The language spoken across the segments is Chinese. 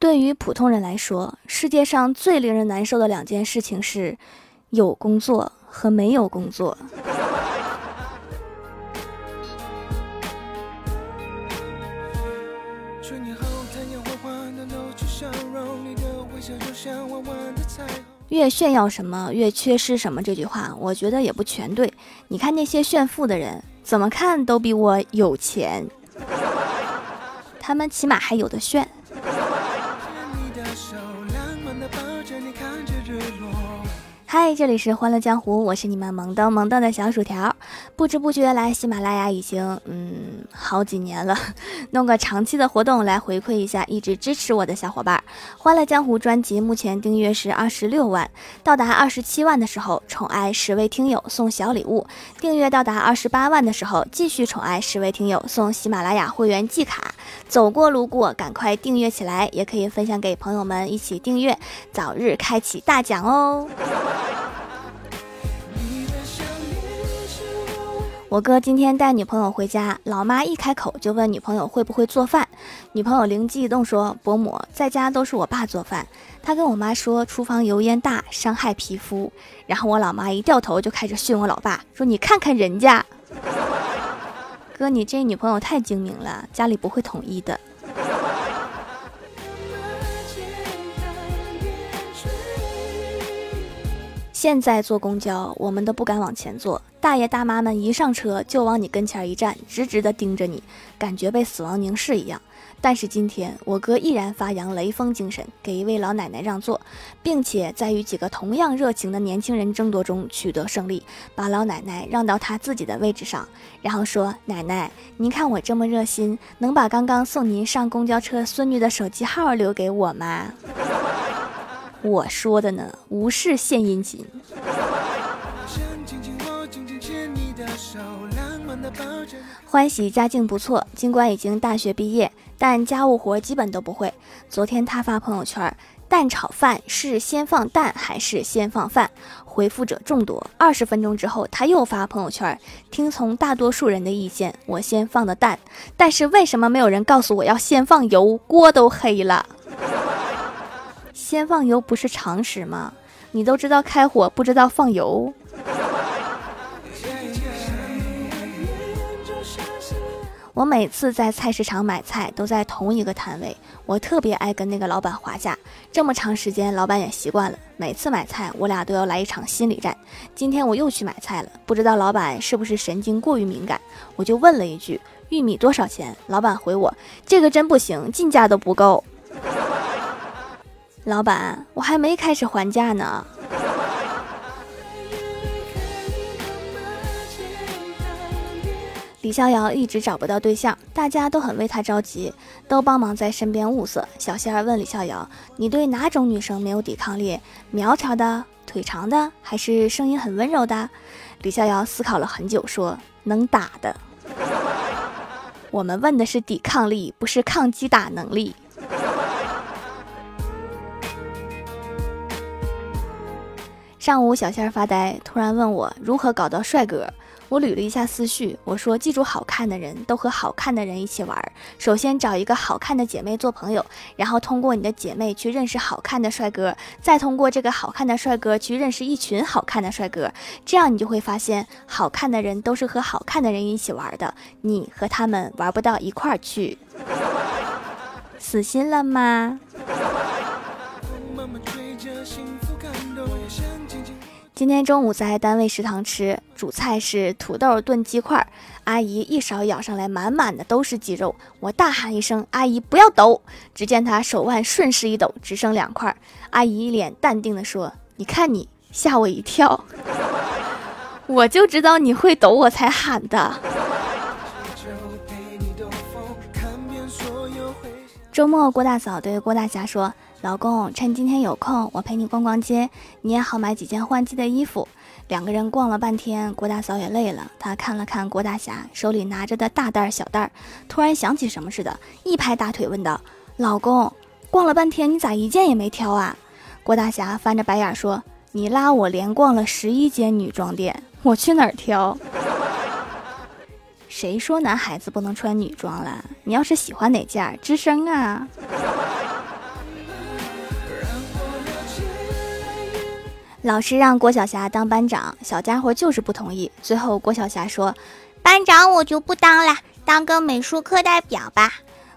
对于普通人来说，世界上最令人难受的两件事情是有工作和没有工作。越炫耀什么，越缺失什么。这句话，我觉得也不全对。你看那些炫富的人，怎么看都比我有钱，他们起码还有的炫。嗨，这里是欢乐江湖，我是你们萌逗萌逗的小薯条。不知不觉来喜马拉雅已经嗯好几年了，弄个长期的活动来回馈一下一直支持我的小伙伴。欢乐江湖专辑目前订阅是二十六万，到达二十七万的时候宠爱十位听友送小礼物；订阅到达二十八万的时候继续宠爱十位听友送喜马拉雅会员季卡。走过路过赶快订阅起来，也可以分享给朋友们一起订阅，早日开启大奖哦！我哥今天带女朋友回家，老妈一开口就问女朋友会不会做饭，女朋友灵机一动说：“伯母在家都是我爸做饭。”他跟我妈说厨房油烟大，伤害皮肤。然后我老妈一掉头就开始训我老爸，说：“你看看人家，哥你这女朋友太精明了，家里不会同意的。”现在坐公交，我们都不敢往前坐。大爷大妈们一上车就往你跟前一站，直直的盯着你，感觉被死亡凝视一样。但是今天我哥毅然发扬雷锋精神，给一位老奶奶让座，并且在与几个同样热情的年轻人争夺中取得胜利，把老奶奶让到他自己的位置上，然后说：“奶奶，您看我这么热心，能把刚刚送您上公交车孙女的手机号留给我吗？”我说的呢，无事献殷勤。欢喜家境不错，尽管已经大学毕业，但家务活基本都不会。昨天他发朋友圈：“蛋炒饭是先放蛋还是先放饭？”回复者众多。二十分钟之后，他又发朋友圈：“听从大多数人的意见，我先放的蛋，但是为什么没有人告诉我要先放油？锅都黑了。”先放油不是常识吗？你都知道开火，不知道放油。我每次在菜市场买菜都在同一个摊位，我特别爱跟那个老板划价。这么长时间，老板也习惯了。每次买菜，我俩都要来一场心理战。今天我又去买菜了，不知道老板是不是神经过于敏感，我就问了一句：“玉米多少钱？”老板回我：“这个真不行，进价都不够。”老板，我还没开始还价呢。李逍遥一直找不到对象，大家都很为他着急，都帮忙在身边物色。小仙儿问李逍遥：“你对哪种女生没有抵抗力？苗条的、腿长的，还是声音很温柔的？”李逍遥思考了很久，说：“能打的。”我们问的是抵抗力，不是抗击打能力。上午，小仙儿发呆，突然问我如何搞到帅哥。我捋了一下思绪，我说：“记住，好看的人都和好看的人一起玩。首先找一个好看的姐妹做朋友，然后通过你的姐妹去认识好看的帅哥，再通过这个好看的帅哥去认识一群好看的帅哥。这样你就会发现，好看的人都是和好看的人一起玩的，你和他们玩不到一块儿去。死心了吗？”今天中午在单位食堂吃，主菜是土豆炖鸡块。阿姨一勺舀上来，满满的都是鸡肉。我大喊一声：“阿姨，不要抖！”只见她手腕顺势一抖，只剩两块。阿姨一脸淡定地说：“你看你，吓我一跳。我就知道你会抖，我才喊的。”周末，郭大嫂对郭大侠说。老公，趁今天有空，我陪你逛逛街，你也好买几件换季的衣服。两个人逛了半天，郭大嫂也累了，她看了看郭大侠手里拿着的大袋小袋，突然想起什么似的，一拍大腿问道：“老公，逛了半天，你咋一件也没挑啊？”郭大侠翻着白眼说：“你拉我连逛了十一间女装店，我去哪儿挑？谁说男孩子不能穿女装了？你要是喜欢哪件，吱声啊！”老师让郭晓霞当班长，小家伙就是不同意。最后郭晓霞说：“班长我就不当了，当个美术课代表吧。”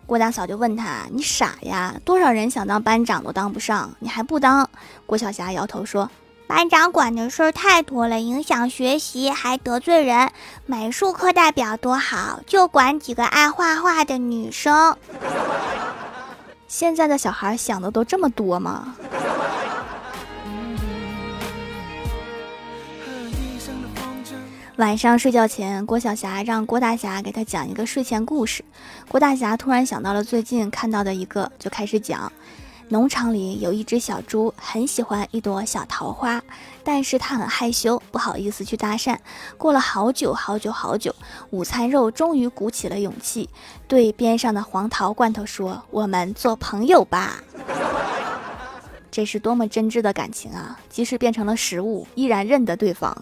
郭大嫂就问他：“你傻呀？多少人想当班长都当不上，你还不当？”郭晓霞摇头说：“班长管的事儿太多了，影响学习，还得罪人。美术课代表多好，就管几个爱画画的女生。”现在的小孩想的都这么多吗？晚上睡觉前，郭晓霞让郭大侠给她讲一个睡前故事。郭大侠突然想到了最近看到的一个，就开始讲：农场里有一只小猪，很喜欢一朵小桃花，但是它很害羞，不好意思去搭讪。过了好久好久好久，午餐肉终于鼓起了勇气，对边上的黄桃罐头说：“我们做朋友吧。”这是多么真挚的感情啊！即使变成了食物，依然认得对方。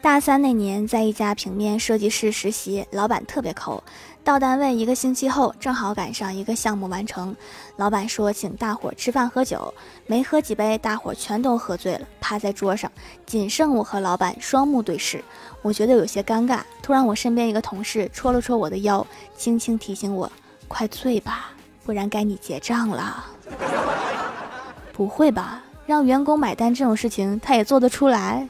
大三那年，在一家平面设计师实习，老板特别抠。到单位一个星期后，正好赶上一个项目完成，老板说请大伙吃饭喝酒，没喝几杯，大伙全都喝醉了，趴在桌上，仅剩我和老板双目对视。我觉得有些尴尬。突然，我身边一个同事戳了戳我的腰，轻轻提醒我：“快醉吧，不然该你结账了。”不会吧？让员工买单这种事情，他也做得出来？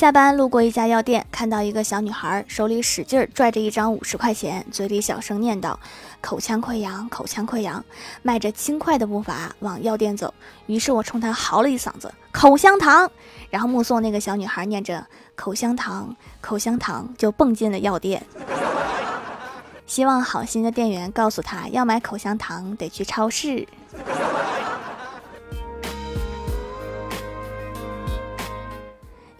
下班路过一家药店，看到一个小女孩手里使劲拽着一张五十块钱，嘴里小声念叨：“口腔溃疡，口腔溃疡。”迈着轻快的步伐往药店走。于是我冲她嚎了一嗓子：“口香糖！”然后目送那个小女孩念着“口香糖，口香糖”就蹦进了药店。希望好心的店员告诉她，要买口香糖得去超市。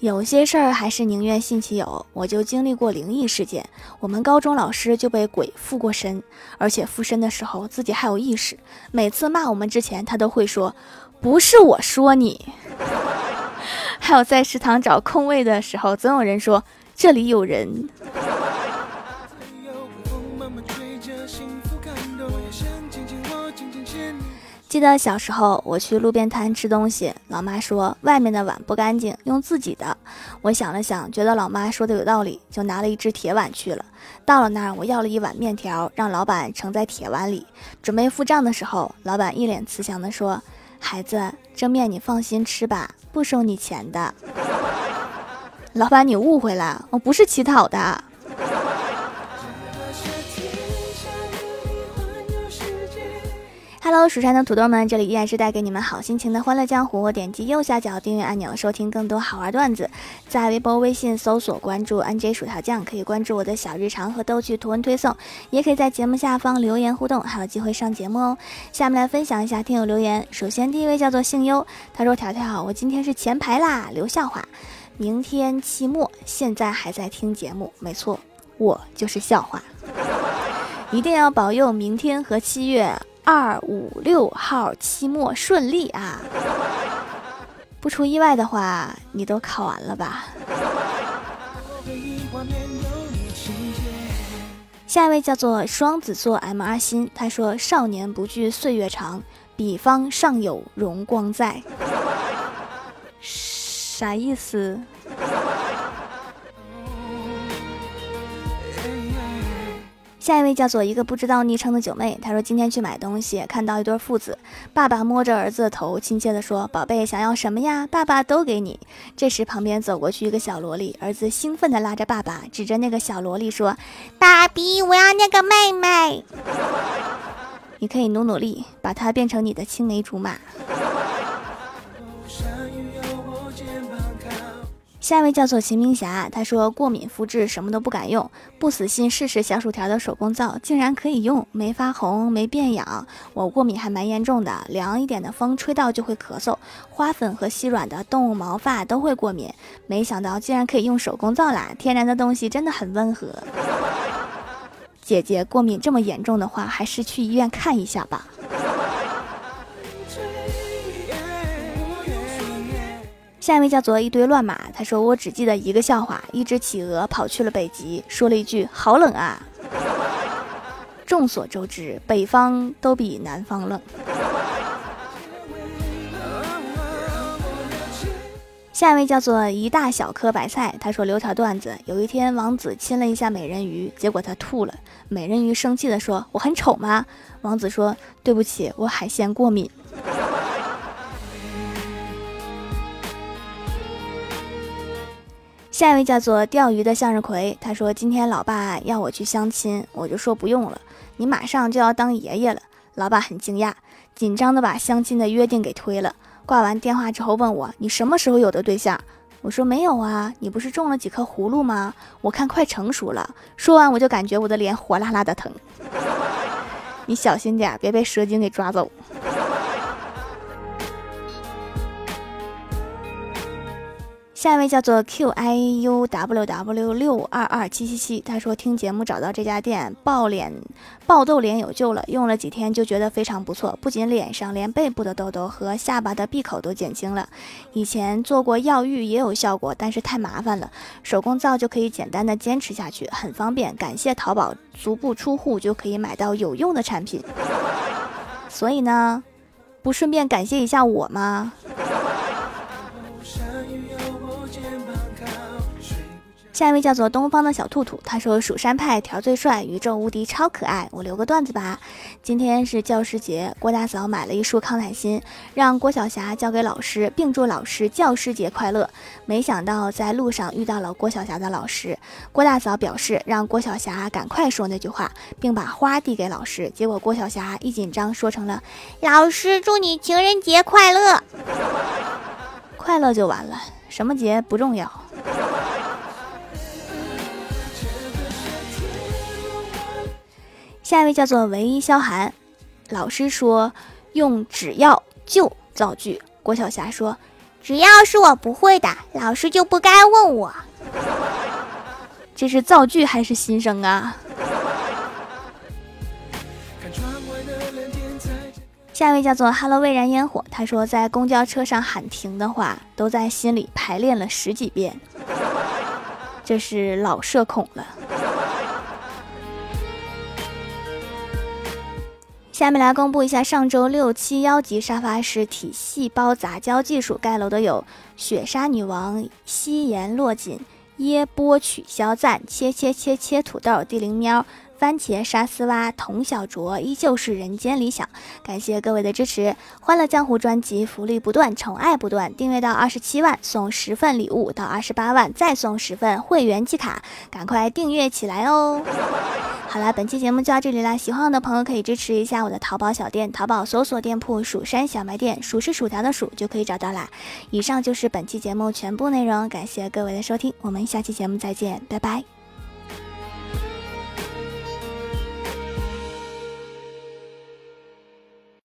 有些事儿还是宁愿信其有，我就经历过灵异事件。我们高中老师就被鬼附过身，而且附身的时候自己还有意识。每次骂我们之前，他都会说：“不是我说你。”还有在食堂找空位的时候，总有人说：“这里有人。”记得小时候，我去路边摊吃东西，老妈说外面的碗不干净，用自己的。我想了想，觉得老妈说的有道理，就拿了一只铁碗去了。到了那儿，我要了一碗面条，让老板盛在铁碗里。准备付账的时候，老板一脸慈祥地说：“孩子，这面你放心吃吧，不收你钱的。”老板，你误会了，我不是乞讨的。Hello，蜀山的土豆们，这里依然是带给你们好心情的欢乐江湖。点击右下角订阅按钮，收听更多好玩段子。在微博、微信搜索关注 NJ 薯条酱，可以关注我的小日常和逗趣图文推送，也可以在节目下方留言互动，还有机会上节目哦。下面来分享一下听友留言。首先第一位叫做姓优，他说：“条条，我今天是前排啦，留笑话。明天期末，现在还在听节目，没错，我就是笑话。一定要保佑明天和七月。”二五六号期末顺利啊！不出意外的话，你都考完了吧？下一位叫做双子座 M R 心，他说：“少年不惧岁月长，彼方尚有荣光在。”啥意思？下一位叫做一个不知道昵称的九妹，她说今天去买东西，看到一对父子，爸爸摸着儿子的头，亲切地说：“宝贝，想要什么呀？爸爸都给你。”这时旁边走过去一个小萝莉，儿子兴奋地拉着爸爸，指着那个小萝莉说：“爸比，我要那个妹妹。”你可以努努力，把它变成你的青梅竹马。下一位叫做秦明霞，他说过敏肤质什么都不敢用，不死心试试小薯条的手工皂，竟然可以用，没发红，没变痒。我过敏还蛮严重的，凉一点的风吹到就会咳嗽，花粉和细软的动物毛发都会过敏。没想到竟然可以用手工皂啦，天然的东西真的很温和。姐姐过敏这么严重的话，还是去医院看一下吧。下一位叫做一堆乱码，他说我只记得一个笑话：一只企鹅跑去了北极，说了一句“好冷啊”。众所周知，北方都比南方冷。下一位叫做一大小颗白菜，他说留条段子：有一天，王子亲了一下美人鱼，结果他吐了。美人鱼生气的说：“我很丑吗？”王子说：“对不起，我海鲜过敏。”下一位叫做钓鱼的向日葵，他说：“今天老爸要我去相亲，我就说不用了，你马上就要当爷爷了。”老爸很惊讶，紧张的把相亲的约定给推了。挂完电话之后问我：“你什么时候有的对象？”我说：“没有啊，你不是种了几颗葫芦吗？我看快成熟了。”说完我就感觉我的脸火辣辣的疼。你小心点，别被蛇精给抓走。下一位叫做 Q I U W W 六二二七七七，他说听节目找到这家店，爆脸爆痘脸有救了，用了几天就觉得非常不错，不仅脸上，连背部的痘痘和下巴的闭口都减轻了。以前做过药浴也有效果，但是太麻烦了，手工皂就可以简单的坚持下去，很方便。感谢淘宝，足不出户就可以买到有用的产品。所以呢，不顺便感谢一下我吗？下一位叫做东方的小兔兔，他说：“蜀山派条最帅，宇宙无敌，超可爱。”我留个段子吧。今天是教师节，郭大嫂买了一束康乃馨，让郭晓霞交给老师，并祝老师教师节快乐。没想到在路上遇到了郭晓霞的老师，郭大嫂表示让郭晓霞赶快说那句话，并把花递给老师。结果郭晓霞一紧张说成了：“老师祝你情人节快乐。”快乐就完了，什么节不重要。下一位叫做唯一萧寒，老师说用只要就造句。郭晓霞说，只要是我不会的，老师就不该问我。这是造句还是心声啊？下一位叫做 Hello 蔚然烟火，他说在公交车上喊停的话，都在心里排练了十几遍。这是老社恐了。下面来公布一下上周六七幺级沙发实体细胞杂交技术盖楼的有雪莎女王、夕颜落锦、耶波取消赞、切切切切土豆、地灵喵。番茄沙丝蛙，童小卓依旧是人间理想。感谢各位的支持，欢乐江湖专辑福利不断，宠爱不断。订阅到二十七万送十份礼物，到二十八万再送十份会员季卡，赶快订阅起来哦！好了，本期节目就到这里啦。喜欢我的朋友可以支持一下我的淘宝小店，淘宝搜索店铺“蜀山小卖店”，数是薯条的数就可以找到啦。以上就是本期节目全部内容，感谢各位的收听，我们下期节目再见，拜拜。